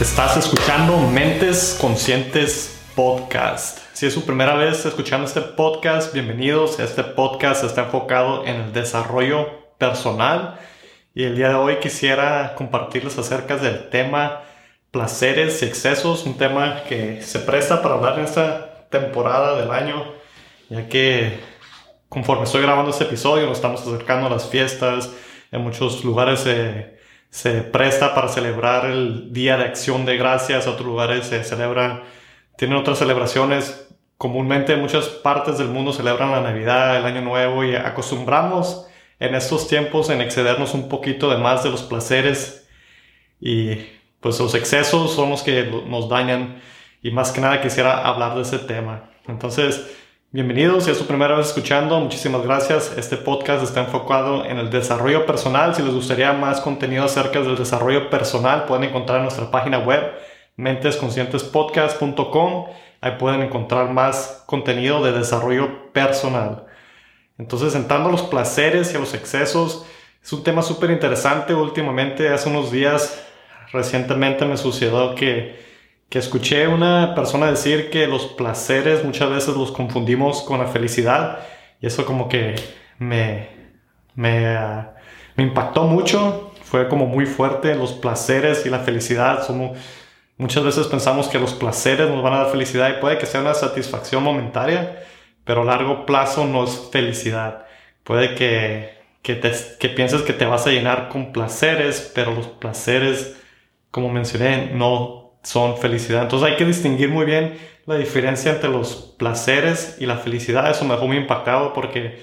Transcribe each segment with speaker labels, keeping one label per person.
Speaker 1: Estás escuchando Mentes Conscientes Podcast. Si es su primera vez escuchando este podcast, bienvenidos. Este podcast está enfocado en el desarrollo personal y el día de hoy quisiera compartirles acerca del tema placeres y excesos, un tema que se presta para hablar en esta temporada del año, ya que conforme estoy grabando este episodio nos estamos acercando a las fiestas, en muchos lugares se se presta para celebrar el Día de Acción de Gracias, otros lugares se celebran, tienen otras celebraciones. Comúnmente en muchas partes del mundo celebran la Navidad, el Año Nuevo y acostumbramos en estos tiempos en excedernos un poquito de más de los placeres y pues los excesos son los que nos dañan y más que nada quisiera hablar de ese tema. Entonces, Bienvenidos, si es su primera vez escuchando, muchísimas gracias. Este podcast está enfocado en el desarrollo personal. Si les gustaría más contenido acerca del desarrollo personal, pueden encontrar en nuestra página web mentesconscientespodcast.com. Ahí pueden encontrar más contenido de desarrollo personal. Entonces, entrando a los placeres y a los excesos, es un tema súper interesante. Últimamente, hace unos días, recientemente me sucedió que que escuché una persona decir que los placeres muchas veces los confundimos con la felicidad y eso como que me, me, ah, me impactó mucho, fue como muy fuerte, los placeres y la felicidad somos, muchas veces pensamos que los placeres nos van a dar felicidad y puede que sea una satisfacción momentaria, pero a largo plazo no es felicidad. Puede que, que, te, que pienses que te vas a llenar con placeres, pero los placeres, como mencioné, no son felicidad. Entonces hay que distinguir muy bien la diferencia entre los placeres y la felicidad. Eso me dejó muy impactado porque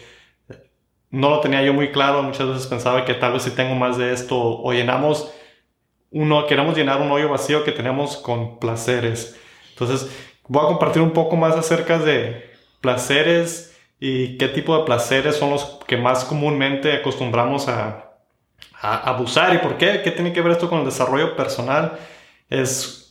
Speaker 1: no lo tenía yo muy claro. Muchas veces pensaba que tal vez si tengo más de esto o llenamos uno, queremos llenar un hoyo vacío que tenemos con placeres. Entonces voy a compartir un poco más acerca de placeres y qué tipo de placeres son los que más comúnmente acostumbramos a, a abusar y por qué, qué tiene que ver esto con el desarrollo personal. Es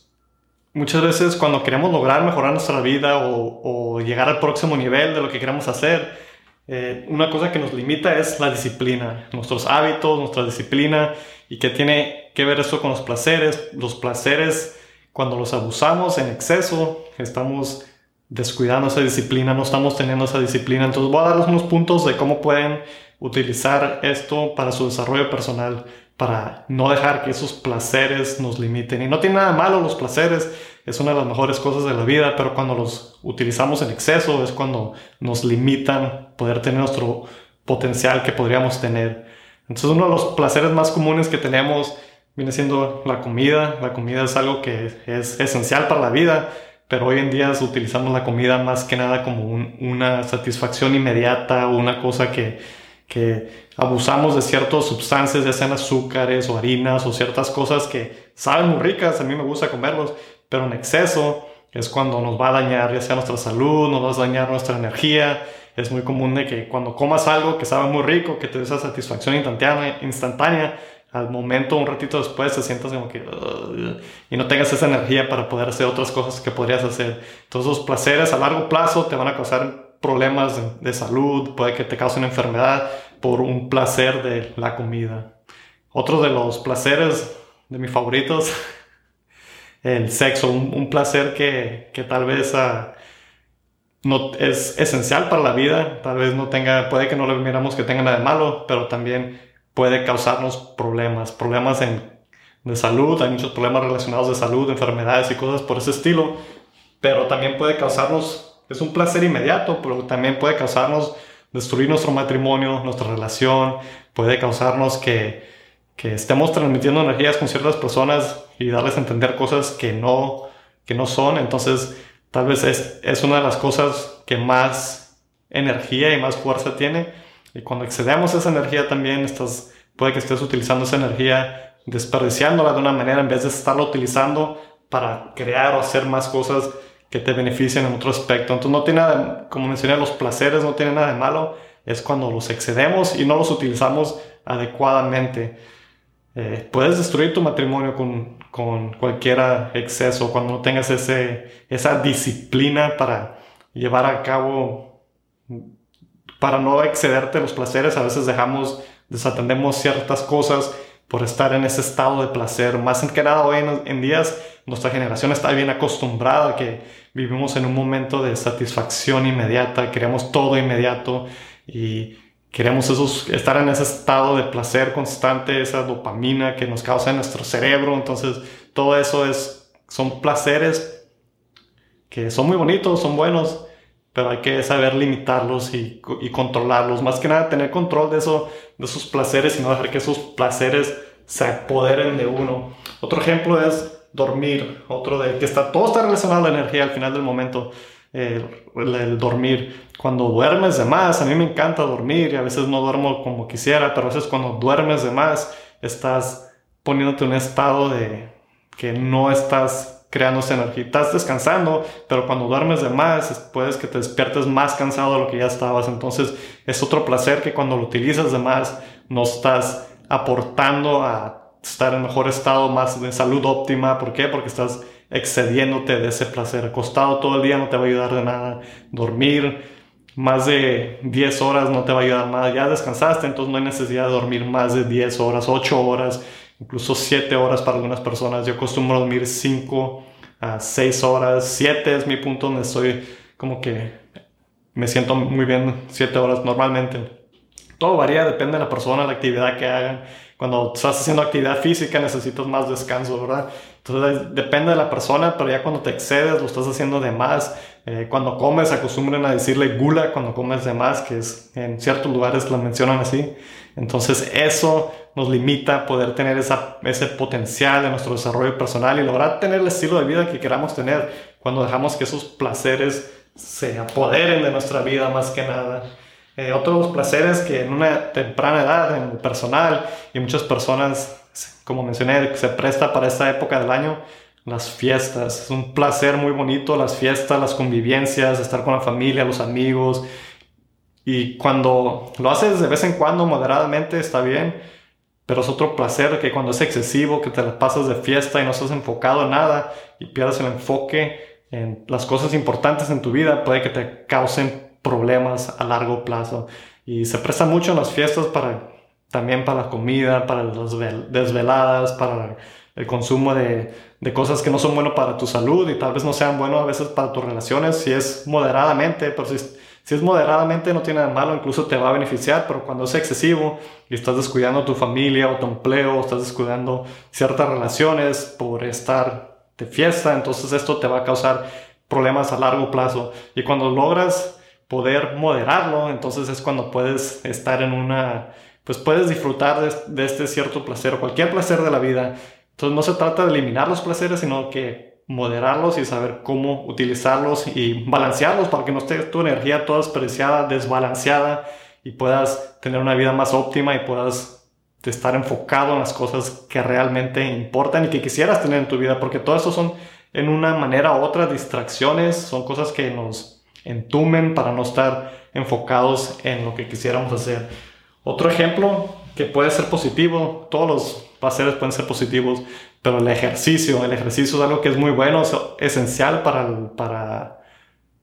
Speaker 1: muchas veces cuando queremos lograr mejorar nuestra vida o, llegar al próximo nivel de lo que queremos hacer, eh, una cosa que nos limita es la disciplina, nuestros hábitos, nuestra disciplina y que tiene que ver eso con los placeres. Los placeres, cuando los abusamos en exceso, estamos descuidando esa disciplina, no estamos teniendo esa disciplina. Entonces voy a darles unos puntos de cómo pueden utilizar esto para su desarrollo personal para no dejar que esos placeres nos limiten. Y no tiene nada malo los placeres, es una de las mejores cosas de la vida, pero cuando los utilizamos en exceso es cuando nos limitan poder tener nuestro potencial que podríamos tener. Entonces uno de los placeres más comunes que tenemos viene siendo la comida. La comida es algo que es esencial para la vida, pero hoy en día utilizamos la comida más que nada como una satisfacción inmediata o una cosa que que abusamos de ciertas sustancias, ya sean azúcares o harinas o ciertas cosas que saben muy ricas, a mí me gusta comerlos, pero en exceso es cuando nos va a dañar ya sea nuestra salud, nos va a dañar nuestra energía. Es muy común de que cuando comas algo que sabe muy rico, que te dé esa satisfacción instantánea, al momento, un ratito después, te sientas como que... y no tengas esa energía para poder hacer otras cosas que podrías hacer. Todos los placeres a largo plazo te van a causar problemas de, salud, puede que te cause una enfermedad por un placer de la comida. Otro de los placeres de mis favoritos, el sexo, un, placer que, que, tal vez ah, no es esencial para la vida, tal vez no tenga, puede que no le miramos que tenga nada de malo, pero también puede causarnos problemas, problemas en, de salud, hay muchos problemas relacionados de salud, enfermedades y cosas por ese estilo, pero también puede causarnos es un placer inmediato, pero también puede causarnos destruir nuestro matrimonio, nuestra relación, puede causarnos que, que estemos transmitiendo energías con ciertas personas y darles a entender cosas que no, que no son. Entonces, tal vez es, es una de las cosas que más energía y más fuerza tiene. Y cuando excedemos esa energía también, estás, puede que estés utilizando esa energía, desperdiciándola de una manera en vez de estarla utilizando para crear o hacer más cosas que te benefician en otro aspecto. Entonces no tiene nada, como mencioné, los placeres no tienen nada de malo, es cuando los excedemos y no los utilizamos adecuadamente. Eh, puedes destruir tu matrimonio con, con cualquier exceso cuando no tengas ese, esa disciplina para llevar a cabo, para no excederte los placeres. A veces dejamos, desatendemos ciertas cosas por estar en ese estado de placer. Más que nada hoy en, en días nuestra generación está bien acostumbrada a que vivimos en un momento de satisfacción inmediata, queremos todo inmediato y queremos esos, estar en ese estado de placer constante, esa dopamina que nos causa en nuestro cerebro. Entonces, todo eso es, son placeres que son muy bonitos, son buenos, pero hay que saber limitarlos y, y, controlarlos. Más que nada, tener control de, eso, de esos placeres y no dejar que esos placeres se apoderen de uno. Otro ejemplo es dormir. Otro de que está, todo está relacionado a la energía al final del momento. el, dormir. Cuando duermes de más, a mí me encanta dormir y a veces no duermo como quisiera, pero a veces cuando duermes de más, estás poniéndote un estado de que no estás creando esa energía. Estás descansando, pero cuando duermes de más, puedes que te despiertes más cansado de lo que ya estabas. Entonces es otro placer que cuando lo utilizas de más, no estás aportando a estar en mejor estado, más de salud óptima. ¿Por qué? Porque estás excediéndote de ese placer. Acostado todo el día no te va a ayudar de nada. Dormir más de 10 horas no te va a ayudar nada. Ya descansaste, entonces no hay necesidad de dormir más de 10 horas, 8 horas incluso 7 horas para algunas personas. Yo acostumbro dormir 5 a 6 horas, 7 es mi punto donde estoy como que me siento muy bien 7 horas normalmente. Todo varía, depende de la persona, la actividad que hagan. Cuando estás haciendo actividad física necesitas más descanso, ¿verdad? Entonces depende de la persona, pero ya cuando te excedes lo estás haciendo de más. Eh, cuando comes acostumbran a decirle gula cuando comes de más, que es en ciertos lugares lo mencionan así. Entonces eso nos limita a poder tener ese potencial de nuestro desarrollo personal y lograr tener el estilo de vida que queramos tener cuando dejamos que esos placeres se apoderen de nuestra vida más que nada. Eh, otros placeres que en una temprana edad, en lo personal, y muchas personas, como mencioné, se presta para esta época del año, las fiestas. Es un placer muy bonito, las fiestas, las convivencias, estar con la familia, los amigos. Y cuando lo haces de vez en cuando, moderadamente, está bien pero es otro placer que cuando es excesivo, que te la pasas de fiesta y no estás enfocado en nada y pierdes el enfoque en las cosas importantes en tu vida, puede que te causen problemas a largo plazo. Y se presta mucho en las fiestas para también para la comida, para las desveladas, para el consumo de, de cosas que no son buenas para tu salud y tal vez no sean buenas a veces para tus relaciones, si es moderadamente, pero si si es moderadamente no tiene nada malo, incluso te va a beneficiar, pero cuando es excesivo y estás descuidando tu familia o tu empleo, estás descuidando ciertas relaciones por estar de fiesta, entonces esto te va a causar problemas a largo plazo. Y cuando logras poder moderarlo, entonces es cuando puedes estar en una, pues puedes disfrutar de, este cierto placer o cualquier placer de la vida. Entonces no se trata de eliminar los placeres, sino que moderarlos y saber cómo utilizarlos y balancearlos para que no esté tu energía toda desperdiciada, desbalanceada y puedas tener una vida más óptima y puedas estar enfocado en las cosas que realmente importan y que quisieras tener en tu vida, porque todo eso son en una manera u otra distracciones, son cosas que nos entumen para no estar enfocados en lo que quisiéramos hacer. Otro ejemplo que puede ser positivo, todos los placeres pueden ser positivos, pero el ejercicio, el ejercicio es algo que es muy bueno, es esencial para, para,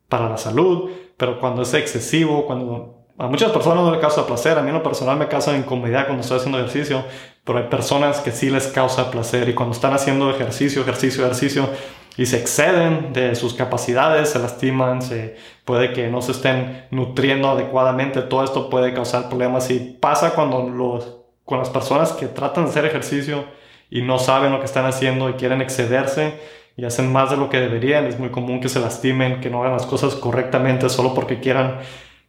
Speaker 1: para la salud, pero cuando es excesivo, cuando a muchas personas no le causa placer, a mí en lo personal me causa incomodidad cuando estoy haciendo ejercicio, pero hay personas que sí les causa placer y cuando están haciendo ejercicio, ejercicio, ejercicio y se exceden de sus capacidades, se lastiman, se puede que no se estén nutriendo adecuadamente, todo esto puede causar problemas y pasa cuando los, con las personas que tratan de hacer ejercicio y no saben lo que están haciendo y quieren excederse y hacen más de lo que deberían. Es muy común que se lastimen, que no hagan las cosas correctamente solo porque quieran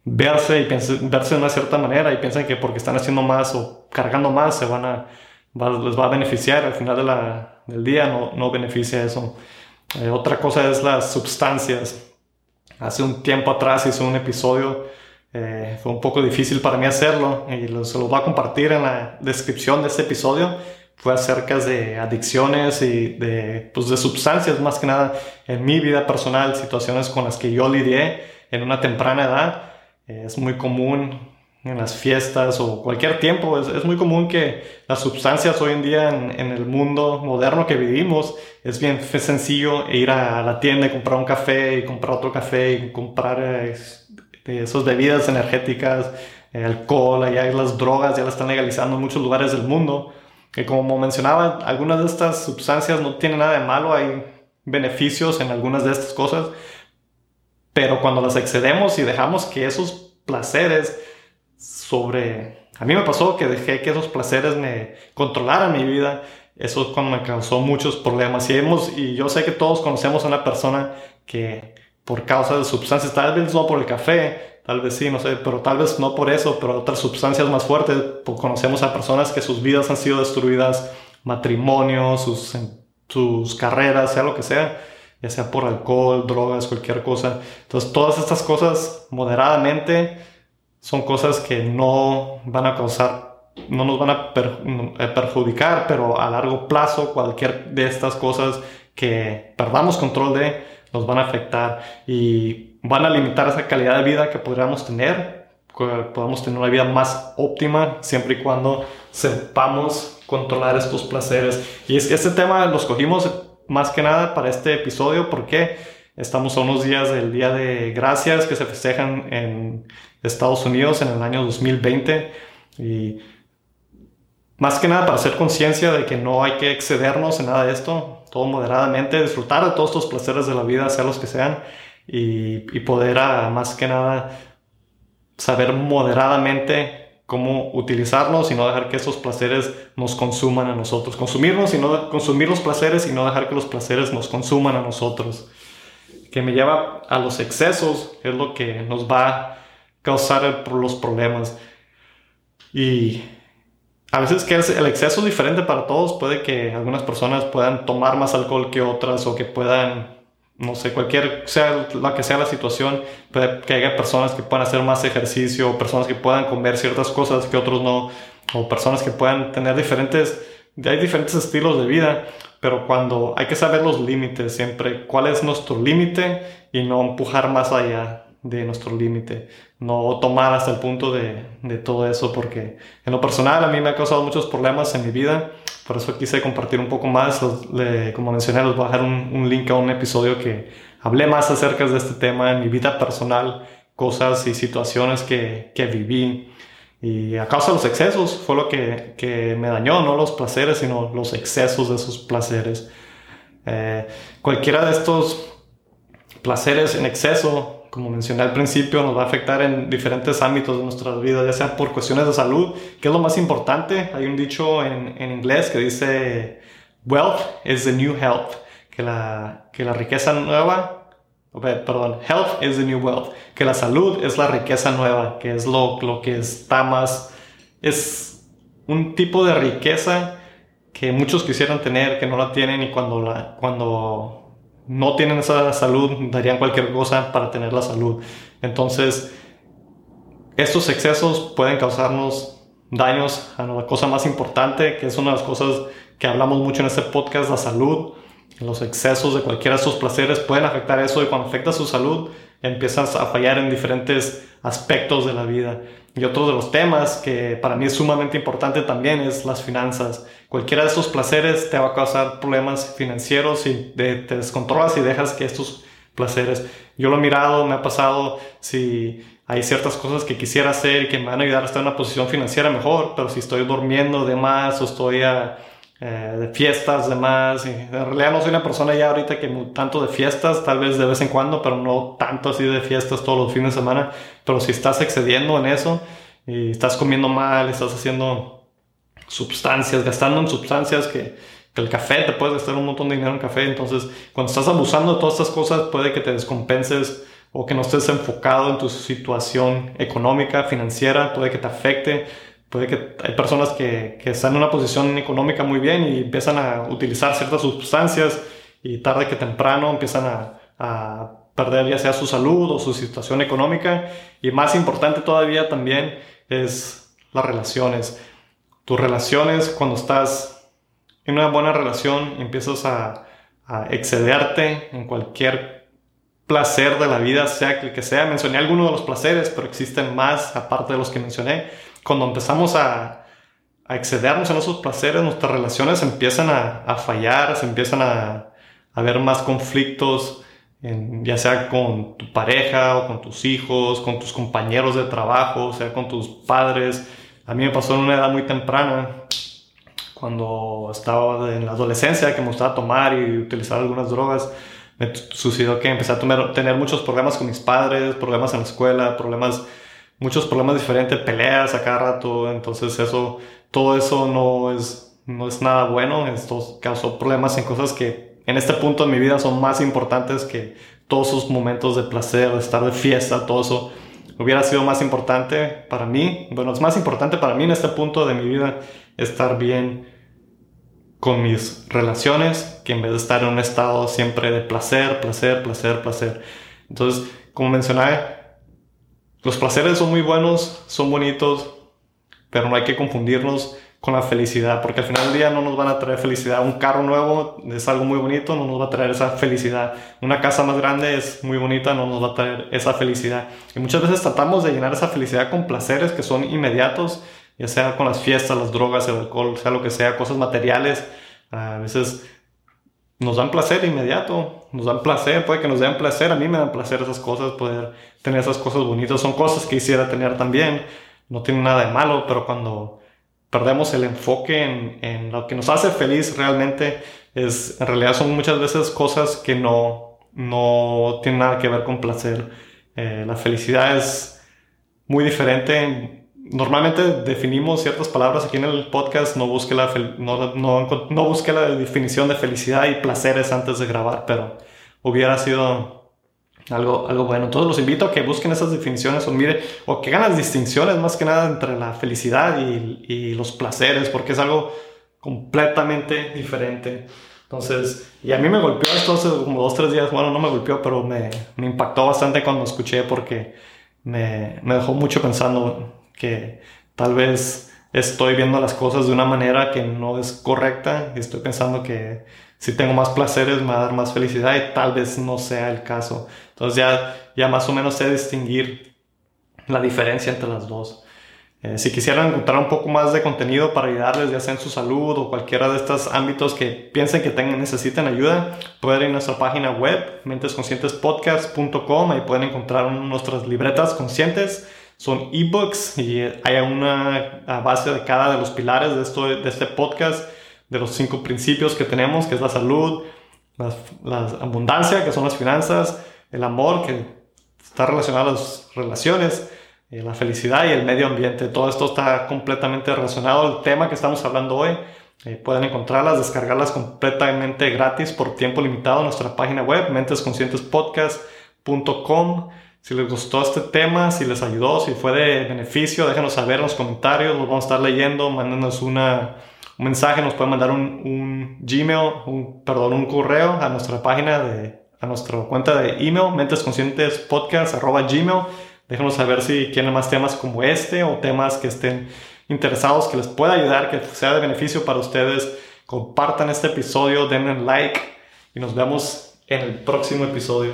Speaker 1: verse y verse de una cierta manera y piensan que porque están haciendo más o cargando más se van a, les va a beneficiar. Al final de la, del día no, no beneficia eso. Eh, otra cosa es las sustancias. Hace un tiempo atrás hice un episodio, eh, fue un poco difícil para mí hacerlo y se los voy a compartir en la descripción de este episodio fue acerca de adicciones y de, pues de sustancias más que nada en mi vida personal, situaciones con las que yo lidié en una temprana edad. Es muy común en las fiestas o cualquier tiempo, es, es muy común que las sustancias hoy en día en, en, el mundo moderno que vivimos es bien sencillo ir a la tienda y comprar un café y comprar otro café y comprar eh, esas bebidas energéticas, alcohol, allá las drogas, ya las están legalizando en muchos lugares del mundo. que como mencionaba, algunas de estas sustancias no tienen nada de malo, hay beneficios en algunas de estas cosas, pero cuando las excedemos y dejamos que esos placeres sobre... A mí me pasó que dejé que esos placeres me controlaran mi vida, eso es cuando me causó muchos problemas. Y, hemos, y yo sé que todos conocemos a una persona que por causa de sustancias, tal vez no por el café, tal vez sí, no sé, pero tal vez no por eso, pero otras sustancias más fuertes, pues conocemos a personas que sus vidas han sido destruidas, matrimonios, sus, sus carreras, sea lo que sea, ya sea por alcohol, drogas, cualquier cosa. Entonces, todas estas cosas moderadamente son cosas que no van a causar no nos van a eh, perjudicar, pero a largo plazo cualquier de estas cosas que perdamos control de nos van a afectar y van a limitar esa calidad de vida que podríamos tener, que podamos tener una vida más óptima siempre y cuando sepamos controlar estos placeres. Y es, este tema lo escogimos más que nada para este episodio porque estamos a unos días del Día de Gracias que se festejan en Estados Unidos en el año 2020 y más que nada para hacer conciencia de que no hay que excedernos en nada de esto, todo moderadamente, disfrutar de todos estos placeres de la vida, sea los que sean, y, poder ah, más que nada saber moderadamente cómo utilizarlos y no dejar que esos placeres nos consuman a nosotros. Consumirnos y no consumir los placeres y no dejar que los placeres nos consuman a nosotros. Que me lleva a los excesos, es lo que nos va a causar los problemas. Y a veces que el exceso es diferente para todos. Puede que algunas personas puedan tomar más alcohol que otras o que puedan, no sé, cualquier sea la que sea la situación, puede que haya personas que puedan hacer más ejercicio, personas que puedan comer ciertas cosas que otros no, o personas que puedan tener diferentes, hay diferentes estilos de vida, pero cuando hay que saber los límites siempre, cuál es nuestro límite y no empujar más allá de nuestro límite, no tomar hasta el punto de, de, todo eso, porque en lo personal a mí me ha causado muchos problemas en mi vida, por eso quise compartir un poco más, como mencioné, les voy a dejar un, un, link a un episodio que hablé más acerca de este tema en mi vida personal, cosas y situaciones que, que viví. Y a causa de los excesos fue lo que, que, me dañó, no los placeres, sino los excesos de esos placeres. Eh, cualquiera de estos placeres en exceso como mencioné al principio, nos va a afectar en diferentes ámbitos de nuestras vidas, ya sea por cuestiones de salud, que es lo más importante. Hay un dicho en, en inglés que dice, wealth is the new health, que la, que la riqueza nueva, perdón, health is the new wealth, que la salud es la riqueza nueva, que es lo, lo que está más, es un tipo de riqueza que muchos quisieran tener, que no la tienen y cuando, la, cuando no tienen esa salud, darían cualquier cosa para tener la salud. Entonces, estos excesos pueden causarnos daños a la cosa más importante, que es una de las cosas que hablamos mucho en este podcast, la salud. Los excesos de cualquiera de estos placeres pueden afectar eso y cuando afecta su salud empiezas a fallar en diferentes aspectos de la vida. Y otro de los temas que para mí es sumamente importante también es las finanzas. Cualquiera de estos placeres te va a causar problemas financieros y te descontrolas y dejas que estos placeres. Yo lo he mirado, me ha pasado, si hay ciertas cosas que quisiera hacer y que me van a ayudar a estar en una posición financiera mejor, pero si estoy durmiendo de más o estoy a, eh, de fiestas, de más, y en realidad no soy una persona ya ahorita que tanto de fiestas, tal vez de vez en cuando, pero no tanto así de fiestas todos los fines de semana, pero si estás excediendo en eso y estás comiendo mal, estás haciendo sustancias, gastando en sustancias que, el café, te puedes gastar un montón de dinero en café, entonces cuando estás abusando de todas estas cosas puede que te descompenses o que no estés enfocado en tu situación económica, financiera, puede que te afecte, puede que hay personas que, que están en una posición económica muy bien y empiezan a utilizar ciertas sustancias y tarde que temprano empiezan a, a perder ya sea su salud o su situación económica. Y más importante todavía también es las relaciones. Tus relaciones, cuando estás en una buena relación, empiezas a, excederte en cualquier placer de la vida, sea el que sea. Mencioné algunos de los placeres, pero existen más aparte de los que mencioné. Cuando empezamos a, excedernos en esos placeres, nuestras relaciones empiezan a, fallar, se empiezan a, haber más conflictos, ya sea con tu pareja o con tus hijos, con tus compañeros de trabajo, sea con tus padres a mí me pasó en una edad muy temprana, cuando estaba en la adolescencia, que me gustaba tomar y utilizar algunas drogas, me sucedió que empecé a tener muchos problemas con mis padres, problemas en la escuela, problemas, muchos problemas diferentes, peleas a cada rato, entonces eso, todo eso no es, no es nada bueno, esto causó problemas en cosas que en este punto de mi vida son más importantes que todos esos momentos de placer, de estar de fiesta, todo eso. Hubiera sido más importante para mí, bueno, es más importante para mí en este punto de mi vida estar bien con mis relaciones que en vez de estar en un estado siempre de placer, placer, placer, placer. Entonces, como mencioné, los placeres son muy buenos, son bonitos, pero no hay que confundirnos con la felicidad, porque al final del día no nos van a traer felicidad. Un carro nuevo es algo muy bonito, no nos va a traer esa felicidad. Una casa más grande es muy bonita, no nos va a traer esa felicidad. Y muchas veces tratamos de llenar esa felicidad con placeres que son inmediatos, ya sea con las fiestas, las drogas, el alcohol, sea lo que sea, cosas materiales. A veces nos dan placer inmediato, nos dan placer, puede que nos den placer, a mí me dan placer esas cosas, poder tener esas cosas bonitas, son cosas que quisiera tener también, no tiene nada de malo, pero cuando perdemos el enfoque en, en, lo que nos hace feliz realmente es, en realidad son muchas veces cosas que no, no tienen nada que ver con placer. Eh, la felicidad es muy diferente. Normalmente definimos ciertas palabras aquí en el podcast, no busque la, no, no, no busque la definición de felicidad y placeres antes de grabar, pero hubiera sido algo, algo bueno. Entonces los invito a que busquen esas definiciones o mire, o que hagan las distinciones más que nada entre la felicidad y, y los placeres, porque es algo completamente diferente. Entonces, y a mí me golpeó esto hace como dos, tres días, bueno, no me golpeó, pero me, me impactó bastante cuando escuché porque me, me dejó mucho pensando que tal vez estoy viendo las cosas de una manera que no es correcta y estoy pensando que si tengo más placeres me va a dar más felicidad y tal vez no sea el caso. Entonces ya, ya más o menos sé distinguir la diferencia entre las dos. Eh, si quisieran encontrar un poco más de contenido para ayudarles, ya sea en su salud o cualquiera de estos ámbitos que piensen que tengan, necesiten ayuda, pueden ir a nuestra página web, mentesconscientespodcast.com, ahí pueden encontrar nuestras libretas conscientes, son ebooks y hay una base de cada de los pilares de, esto, de este podcast de los cinco principios que tenemos, que es la salud, la, abundancia, que son las finanzas, el amor, que está relacionado a las relaciones, eh, la felicidad y el medio ambiente. Todo esto está completamente relacionado al tema que estamos hablando hoy. Eh, pueden encontrarlas, descargarlas completamente gratis por tiempo limitado en nuestra página web, mentesconscientespodcast.com. Si les gustó este tema, si les ayudó, si fue de beneficio, déjenos saber en los comentarios, los vamos a estar leyendo, mándenos una, un mensaje, nos pueden mandar un, un Gmail, un, perdón, un correo a nuestra página de, a nuestra cuenta de email, mentesconscientespodcast.gmail. Déjenos saber si quieren más temas como este o temas que estén interesados, que les pueda ayudar, que sea de beneficio para ustedes. Compartan este episodio, denle like y nos vemos en el próximo episodio.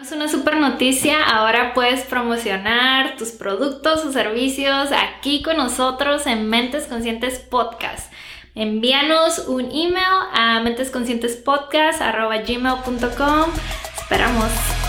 Speaker 2: Tenemos una super noticia, ahora puedes promocionar tus productos o servicios aquí con nosotros en Mentes Conscientes Podcast. Envíanos un email a mentesconscientespodcast.gmail.com. Esperamos.